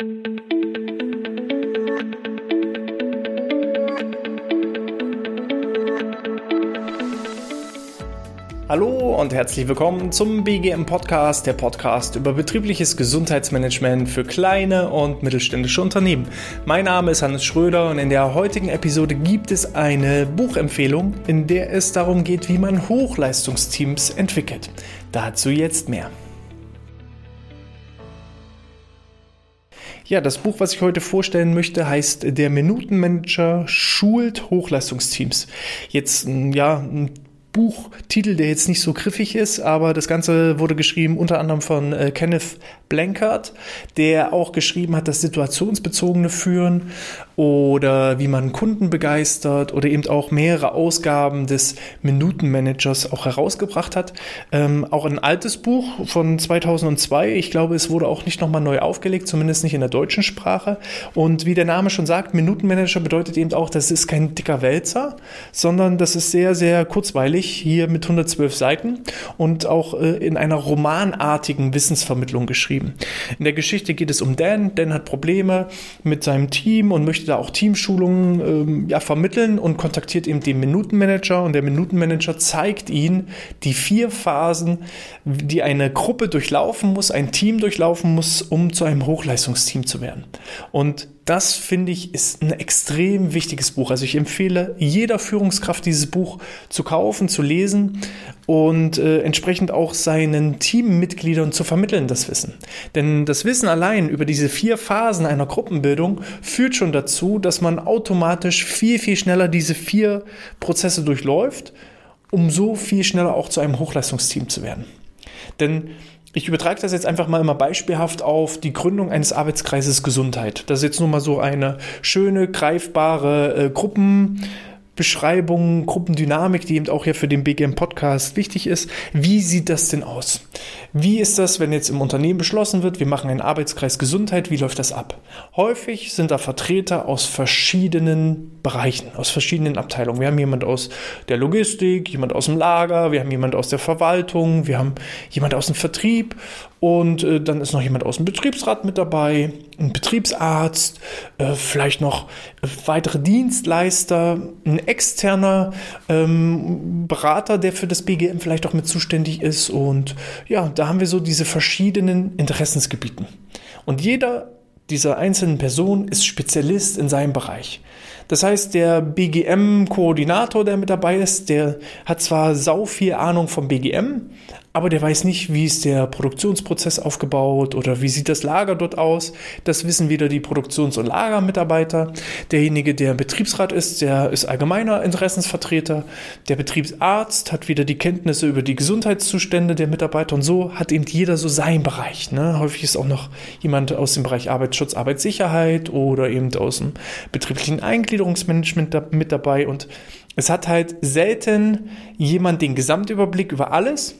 Hallo und herzlich willkommen zum BGM Podcast, der Podcast über betriebliches Gesundheitsmanagement für kleine und mittelständische Unternehmen. Mein Name ist Hannes Schröder und in der heutigen Episode gibt es eine Buchempfehlung, in der es darum geht, wie man Hochleistungsteams entwickelt. Dazu jetzt mehr. Ja, das Buch, was ich heute vorstellen möchte, heißt Der Minutenmanager schult Hochleistungsteams. Jetzt, ja, ein Buchtitel, der jetzt nicht so griffig ist, aber das Ganze wurde geschrieben unter anderem von äh, Kenneth Blankard, der auch geschrieben hat, das situationsbezogene Führen oder wie man Kunden begeistert oder eben auch mehrere Ausgaben des Minutenmanagers auch herausgebracht hat. Ähm, auch ein altes Buch von 2002. Ich glaube, es wurde auch nicht nochmal neu aufgelegt, zumindest nicht in der deutschen Sprache. Und wie der Name schon sagt, Minutenmanager bedeutet eben auch, das ist kein dicker Wälzer, sondern das ist sehr, sehr kurzweilig hier mit 112 Seiten und auch äh, in einer romanartigen Wissensvermittlung geschrieben. In der Geschichte geht es um Dan. Dan hat Probleme mit seinem Team und möchte da auch Teamschulungen ähm, ja, vermitteln und kontaktiert eben den Minutenmanager und der Minutenmanager zeigt ihn die vier Phasen, die eine Gruppe durchlaufen muss, ein Team durchlaufen muss, um zu einem Hochleistungsteam zu werden. Und das finde ich ist ein extrem wichtiges Buch. Also ich empfehle jeder Führungskraft dieses Buch zu kaufen, zu lesen und äh, entsprechend auch seinen Teammitgliedern zu vermitteln, das Wissen. Denn das Wissen allein über diese vier Phasen einer Gruppenbildung führt schon dazu, dass man automatisch viel, viel schneller diese vier Prozesse durchläuft, um so viel schneller auch zu einem Hochleistungsteam zu werden. Denn ich übertrage das jetzt einfach mal immer beispielhaft auf die Gründung eines Arbeitskreises Gesundheit. Das ist jetzt nur mal so eine schöne, greifbare äh, Gruppen. Beschreibung, Gruppendynamik, die eben auch hier für den BGM Podcast wichtig ist. Wie sieht das denn aus? Wie ist das, wenn jetzt im Unternehmen beschlossen wird, wir machen einen Arbeitskreis Gesundheit, wie läuft das ab? Häufig sind da Vertreter aus verschiedenen Bereichen, aus verschiedenen Abteilungen. Wir haben jemand aus der Logistik, jemand aus dem Lager, wir haben jemand aus der Verwaltung, wir haben jemand aus dem Vertrieb und äh, dann ist noch jemand aus dem Betriebsrat mit dabei, ein Betriebsarzt, äh, vielleicht noch weitere Dienstleister, ein externer ähm, Berater, der für das BGM vielleicht auch mit zuständig ist. Und ja, da haben wir so diese verschiedenen Interessensgebieten. Und jeder dieser einzelnen Personen ist Spezialist in seinem Bereich. Das heißt, der BGM-Koordinator, der mit dabei ist, der hat zwar sau viel Ahnung vom BGM, aber der weiß nicht, wie ist der Produktionsprozess aufgebaut oder wie sieht das Lager dort aus. Das wissen wieder die Produktions- und Lagermitarbeiter. Derjenige, der Betriebsrat ist, der ist allgemeiner Interessensvertreter. Der Betriebsarzt hat wieder die Kenntnisse über die Gesundheitszustände der Mitarbeiter und so hat eben jeder so seinen Bereich. Ne? Häufig ist auch noch jemand aus dem Bereich Arbeitsschutz, Arbeitssicherheit oder eben aus dem betrieblichen Eingliederungsmanagement mit dabei und es hat halt selten jemand den Gesamtüberblick über alles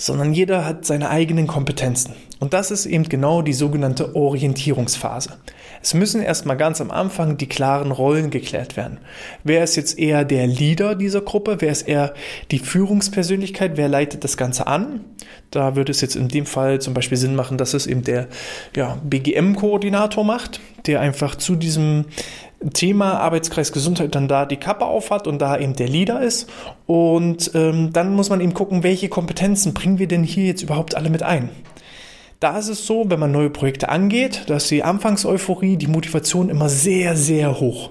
sondern jeder hat seine eigenen Kompetenzen. Und das ist eben genau die sogenannte Orientierungsphase. Es müssen erstmal ganz am Anfang die klaren Rollen geklärt werden. Wer ist jetzt eher der Leader dieser Gruppe? Wer ist eher die Führungspersönlichkeit? Wer leitet das Ganze an? Da würde es jetzt in dem Fall zum Beispiel Sinn machen, dass es eben der ja, BGM-Koordinator macht, der einfach zu diesem Thema Arbeitskreis Gesundheit dann da die Kappe aufhat und da eben der Leader ist. Und ähm, dann muss man eben gucken, welche Kompetenzen bringen wir denn hier jetzt überhaupt alle mit ein. Da ist es so, wenn man neue Projekte angeht, dass die Anfangseuphorie, die Motivation immer sehr, sehr hoch.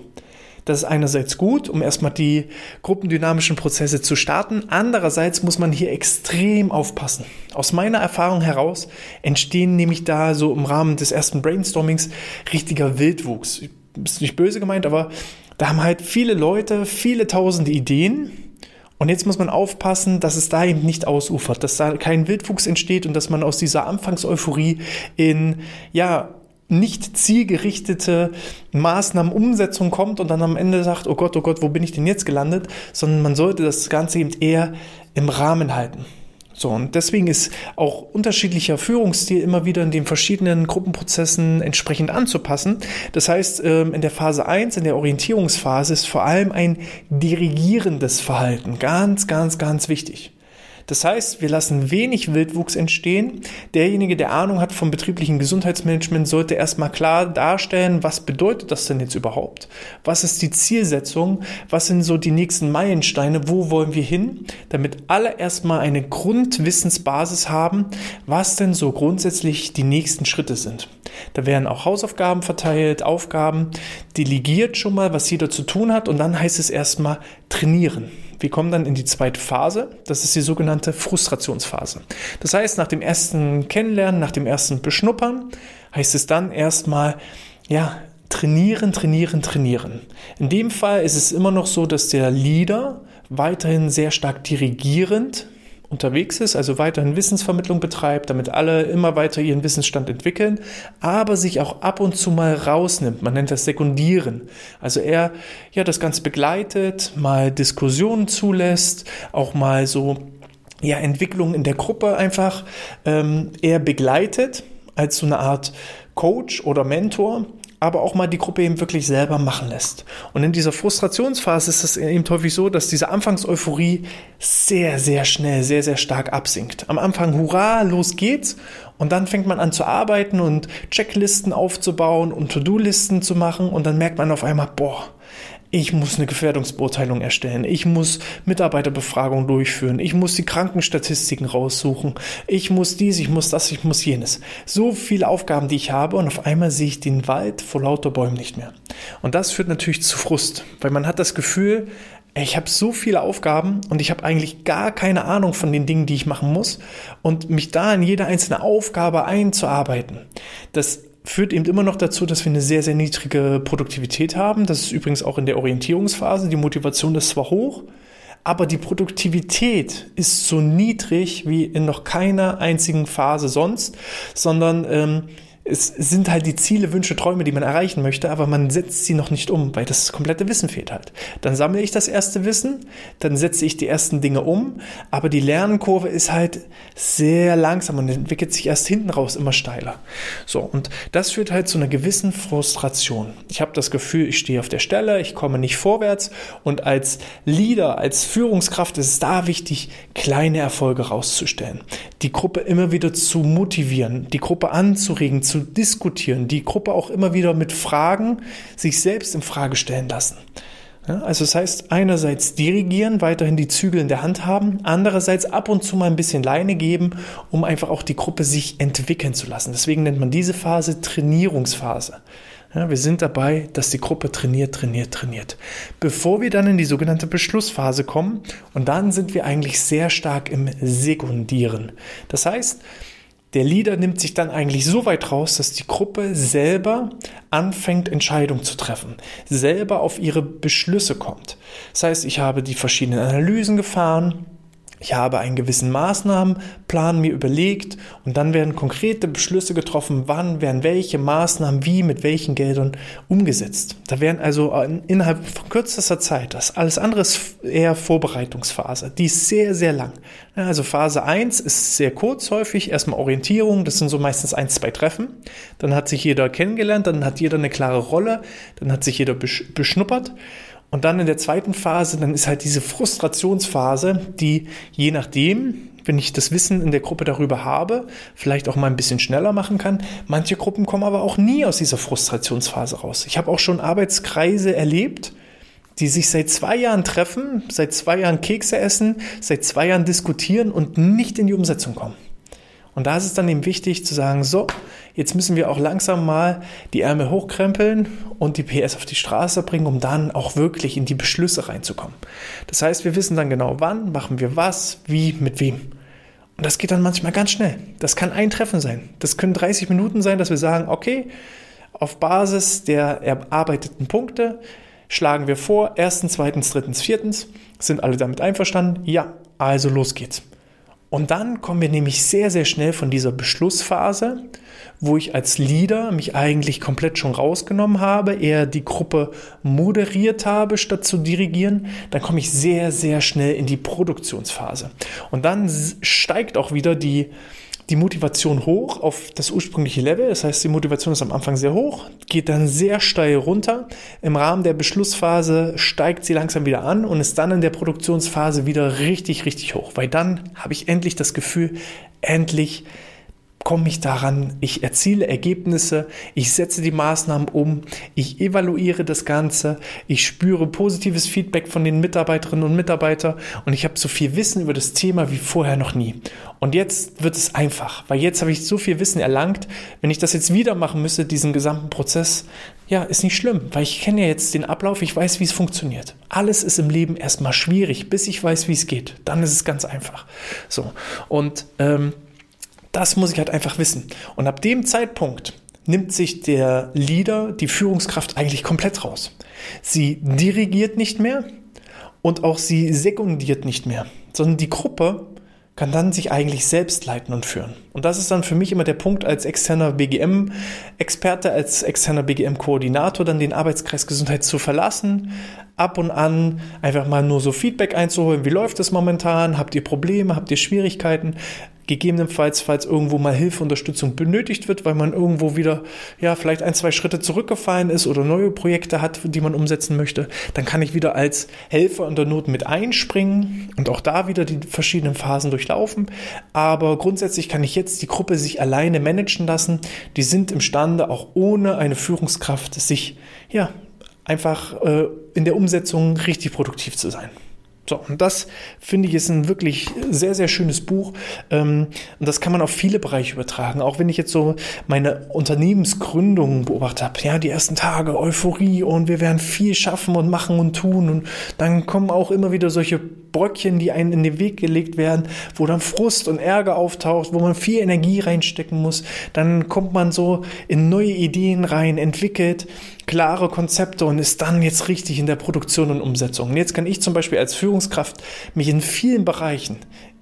Das ist einerseits gut, um erstmal die gruppendynamischen Prozesse zu starten. Andererseits muss man hier extrem aufpassen. Aus meiner Erfahrung heraus entstehen nämlich da so im Rahmen des ersten Brainstormings richtiger Wildwuchs ist nicht böse gemeint, aber da haben halt viele Leute viele tausende Ideen. Und jetzt muss man aufpassen, dass es da eben nicht ausufert, dass da kein Wildwuchs entsteht und dass man aus dieser Anfangseuphorie in, ja, nicht zielgerichtete Maßnahmenumsetzung kommt und dann am Ende sagt, oh Gott, oh Gott, wo bin ich denn jetzt gelandet? Sondern man sollte das Ganze eben eher im Rahmen halten. So, und deswegen ist auch unterschiedlicher Führungsstil immer wieder in den verschiedenen Gruppenprozessen entsprechend anzupassen. Das heißt, ähm, in der Phase 1, in der Orientierungsphase, ist vor allem ein dirigierendes Verhalten ganz, ganz, ganz wichtig. Das heißt, wir lassen wenig Wildwuchs entstehen. Derjenige, der Ahnung hat vom betrieblichen Gesundheitsmanagement, sollte erstmal klar darstellen, was bedeutet das denn jetzt überhaupt? Was ist die Zielsetzung? Was sind so die nächsten Meilensteine? Wo wollen wir hin? Damit alle erstmal eine Grundwissensbasis haben, was denn so grundsätzlich die nächsten Schritte sind. Da werden auch Hausaufgaben verteilt, Aufgaben, delegiert schon mal, was jeder zu tun hat und dann heißt es erstmal trainieren. Wir kommen dann in die zweite Phase, das ist die sogenannte Frustrationsphase. Das heißt, nach dem ersten Kennenlernen, nach dem ersten Beschnuppern, heißt es dann erstmal, ja, trainieren, trainieren, trainieren. In dem Fall ist es immer noch so, dass der Leader weiterhin sehr stark dirigierend unterwegs ist, also weiterhin Wissensvermittlung betreibt, damit alle immer weiter ihren Wissensstand entwickeln, aber sich auch ab und zu mal rausnimmt. Man nennt das Sekundieren. Also er ja das Ganze begleitet, mal Diskussionen zulässt, auch mal so ja Entwicklungen in der Gruppe einfach ähm, er begleitet als so eine Art Coach oder Mentor aber auch mal die Gruppe eben wirklich selber machen lässt. Und in dieser Frustrationsphase ist es eben häufig so, dass diese Anfangseuphorie sehr, sehr schnell, sehr, sehr stark absinkt. Am Anfang, hurra, los geht's. Und dann fängt man an zu arbeiten und Checklisten aufzubauen und To-Do-Listen zu machen. Und dann merkt man auf einmal, boah, ich muss eine Gefährdungsbeurteilung erstellen, ich muss Mitarbeiterbefragungen durchführen, ich muss die Krankenstatistiken raussuchen, ich muss dies, ich muss das, ich muss jenes. So viele Aufgaben, die ich habe und auf einmal sehe ich den Wald vor lauter Bäumen nicht mehr. Und das führt natürlich zu Frust, weil man hat das Gefühl, ich habe so viele Aufgaben und ich habe eigentlich gar keine Ahnung von den Dingen, die ich machen muss und mich da in jede einzelne Aufgabe einzuarbeiten. Das führt eben immer noch dazu, dass wir eine sehr, sehr niedrige Produktivität haben. Das ist übrigens auch in der Orientierungsphase. Die Motivation ist zwar hoch, aber die Produktivität ist so niedrig wie in noch keiner einzigen Phase sonst, sondern ähm, es sind halt die Ziele, Wünsche, Träume, die man erreichen möchte, aber man setzt sie noch nicht um, weil das komplette Wissen fehlt halt. Dann sammle ich das erste Wissen, dann setze ich die ersten Dinge um, aber die Lernkurve ist halt sehr langsam und entwickelt sich erst hinten raus immer steiler. So, und das führt halt zu einer gewissen Frustration. Ich habe das Gefühl, ich stehe auf der Stelle, ich komme nicht vorwärts und als Leader, als Führungskraft ist es da wichtig, kleine Erfolge rauszustellen, die Gruppe immer wieder zu motivieren, die Gruppe anzuregen, zu diskutieren, die Gruppe auch immer wieder mit Fragen sich selbst in Frage stellen lassen. Ja, also das heißt, einerseits dirigieren, weiterhin die Zügel in der Hand haben, andererseits ab und zu mal ein bisschen Leine geben, um einfach auch die Gruppe sich entwickeln zu lassen. Deswegen nennt man diese Phase Trainierungsphase. Ja, wir sind dabei, dass die Gruppe trainiert, trainiert, trainiert. Bevor wir dann in die sogenannte Beschlussphase kommen, und dann sind wir eigentlich sehr stark im Sekundieren. Das heißt, der Leader nimmt sich dann eigentlich so weit raus, dass die Gruppe selber anfängt, Entscheidungen zu treffen, selber auf ihre Beschlüsse kommt. Das heißt, ich habe die verschiedenen Analysen gefahren, ich habe einen gewissen Maßnahmenplan mir überlegt und dann werden konkrete Beschlüsse getroffen, wann werden welche Maßnahmen wie mit welchen Geldern umgesetzt. Da werden also innerhalb von kürzester Zeit, das alles andere ist eher Vorbereitungsphase, die ist sehr, sehr lang. Also Phase 1 ist sehr kurz häufig, erstmal Orientierung, das sind so meistens ein, zwei Treffen. Dann hat sich jeder kennengelernt, dann hat jeder eine klare Rolle, dann hat sich jeder beschnuppert. Und dann in der zweiten Phase, dann ist halt diese Frustrationsphase, die je nachdem, wenn ich das Wissen in der Gruppe darüber habe, vielleicht auch mal ein bisschen schneller machen kann. Manche Gruppen kommen aber auch nie aus dieser Frustrationsphase raus. Ich habe auch schon Arbeitskreise erlebt, die sich seit zwei Jahren treffen, seit zwei Jahren Kekse essen, seit zwei Jahren diskutieren und nicht in die Umsetzung kommen. Und da ist es dann eben wichtig zu sagen, so, jetzt müssen wir auch langsam mal die Ärmel hochkrempeln und die PS auf die Straße bringen, um dann auch wirklich in die Beschlüsse reinzukommen. Das heißt, wir wissen dann genau, wann machen wir was, wie, mit wem. Und das geht dann manchmal ganz schnell. Das kann ein Treffen sein. Das können 30 Minuten sein, dass wir sagen, okay, auf Basis der erarbeiteten Punkte schlagen wir vor, erstens, zweitens, drittens, viertens. Sind alle damit einverstanden? Ja, also los geht's. Und dann kommen wir nämlich sehr, sehr schnell von dieser Beschlussphase, wo ich als Leader mich eigentlich komplett schon rausgenommen habe, eher die Gruppe moderiert habe, statt zu dirigieren. Dann komme ich sehr, sehr schnell in die Produktionsphase. Und dann steigt auch wieder die die Motivation hoch auf das ursprüngliche Level. Das heißt, die Motivation ist am Anfang sehr hoch, geht dann sehr steil runter. Im Rahmen der Beschlussphase steigt sie langsam wieder an und ist dann in der Produktionsphase wieder richtig, richtig hoch. Weil dann habe ich endlich das Gefühl, endlich komme ich daran, ich erziele Ergebnisse, ich setze die Maßnahmen um, ich evaluiere das Ganze, ich spüre positives Feedback von den Mitarbeiterinnen und Mitarbeitern und ich habe so viel Wissen über das Thema wie vorher noch nie. Und jetzt wird es einfach, weil jetzt habe ich so viel Wissen erlangt, wenn ich das jetzt wieder machen müsste, diesen gesamten Prozess, ja, ist nicht schlimm, weil ich kenne ja jetzt den Ablauf, ich weiß, wie es funktioniert. Alles ist im Leben erstmal schwierig, bis ich weiß, wie es geht. Dann ist es ganz einfach. So, und ähm, das muss ich halt einfach wissen. Und ab dem Zeitpunkt nimmt sich der Leader, die Führungskraft eigentlich komplett raus. Sie dirigiert nicht mehr und auch sie sekundiert nicht mehr, sondern die Gruppe kann dann sich eigentlich selbst leiten und führen. Und das ist dann für mich immer der Punkt als externer BGM-Experte, als externer BGM-Koordinator, dann den Arbeitskreis Gesundheit zu verlassen, ab und an einfach mal nur so Feedback einzuholen. Wie läuft es momentan? Habt ihr Probleme? Habt ihr Schwierigkeiten? Gegebenenfalls, falls irgendwo mal Hilfe, Unterstützung benötigt wird, weil man irgendwo wieder, ja, vielleicht ein, zwei Schritte zurückgefallen ist oder neue Projekte hat, die man umsetzen möchte, dann kann ich wieder als Helfer in der Not mit einspringen und auch da wieder die verschiedenen Phasen durchlaufen. Aber grundsätzlich kann ich jetzt die Gruppe sich alleine managen lassen. Die sind imstande, auch ohne eine Führungskraft, sich, ja, einfach äh, in der Umsetzung richtig produktiv zu sein. So, und das finde ich ist ein wirklich sehr, sehr schönes Buch. Ähm, und das kann man auf viele Bereiche übertragen. Auch wenn ich jetzt so meine Unternehmensgründung beobachtet habe, ja, die ersten Tage, Euphorie und wir werden viel schaffen und machen und tun. Und dann kommen auch immer wieder solche Bröckchen, die einen in den Weg gelegt werden, wo dann Frust und Ärger auftaucht, wo man viel Energie reinstecken muss. Dann kommt man so in neue Ideen rein, entwickelt klare Konzepte und ist dann jetzt richtig in der Produktion und Umsetzung. Und jetzt kann ich zum Beispiel als Führungskraft mich in vielen Bereichen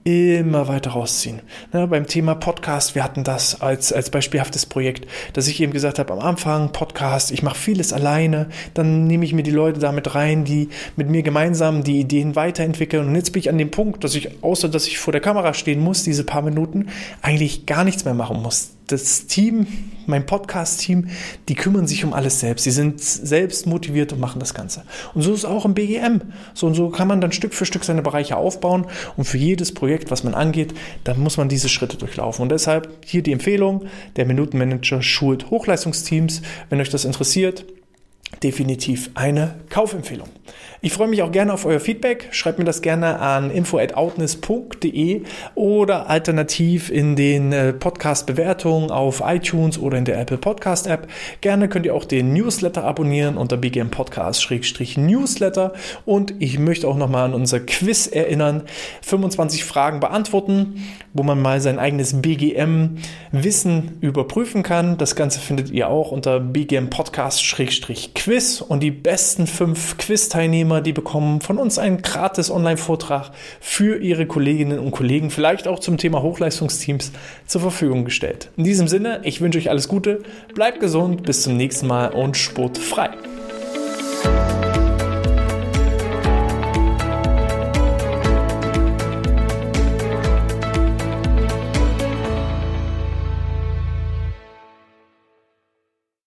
immer weiter rausziehen. Ne, beim Thema Podcast, wir hatten das als, als beispielhaftes Projekt, dass ich eben gesagt habe, am Anfang Podcast, ich mache vieles alleine, dann nehme ich mir die Leute damit rein, die mit mir gemeinsam die Ideen weiterentwickeln. Und jetzt bin ich an dem Punkt, dass ich, außer dass ich vor der Kamera stehen muss, diese paar Minuten, eigentlich gar nichts mehr machen muss das Team, mein Podcast-Team, die kümmern sich um alles selbst. Sie sind selbst motiviert und machen das Ganze. Und so ist auch im BGM. So und so kann man dann Stück für Stück seine Bereiche aufbauen. Und für jedes Projekt, was man angeht, da muss man diese Schritte durchlaufen. Und deshalb hier die Empfehlung, der Minutenmanager schult Hochleistungsteams. Wenn euch das interessiert, definitiv eine Kaufempfehlung. Ich freue mich auch gerne auf euer Feedback. Schreibt mir das gerne an info@outness.de oder alternativ in den äh, Podcast-Bewertungen auf iTunes oder in der Apple Podcast App. Gerne könnt ihr auch den Newsletter abonnieren unter BGM Podcast-Newsletter. Und ich möchte auch nochmal an unser Quiz erinnern. 25 Fragen beantworten, wo man mal sein eigenes BGM-Wissen überprüfen kann. Das Ganze findet ihr auch unter BGM Podcast-Quiz und die besten fünf Quiz-Teilnehmer Teilnehmer, die bekommen von uns einen gratis Online-Vortrag für ihre Kolleginnen und Kollegen, vielleicht auch zum Thema Hochleistungsteams zur Verfügung gestellt. In diesem Sinne, ich wünsche euch alles Gute, bleibt gesund, bis zum nächsten Mal und sportfrei.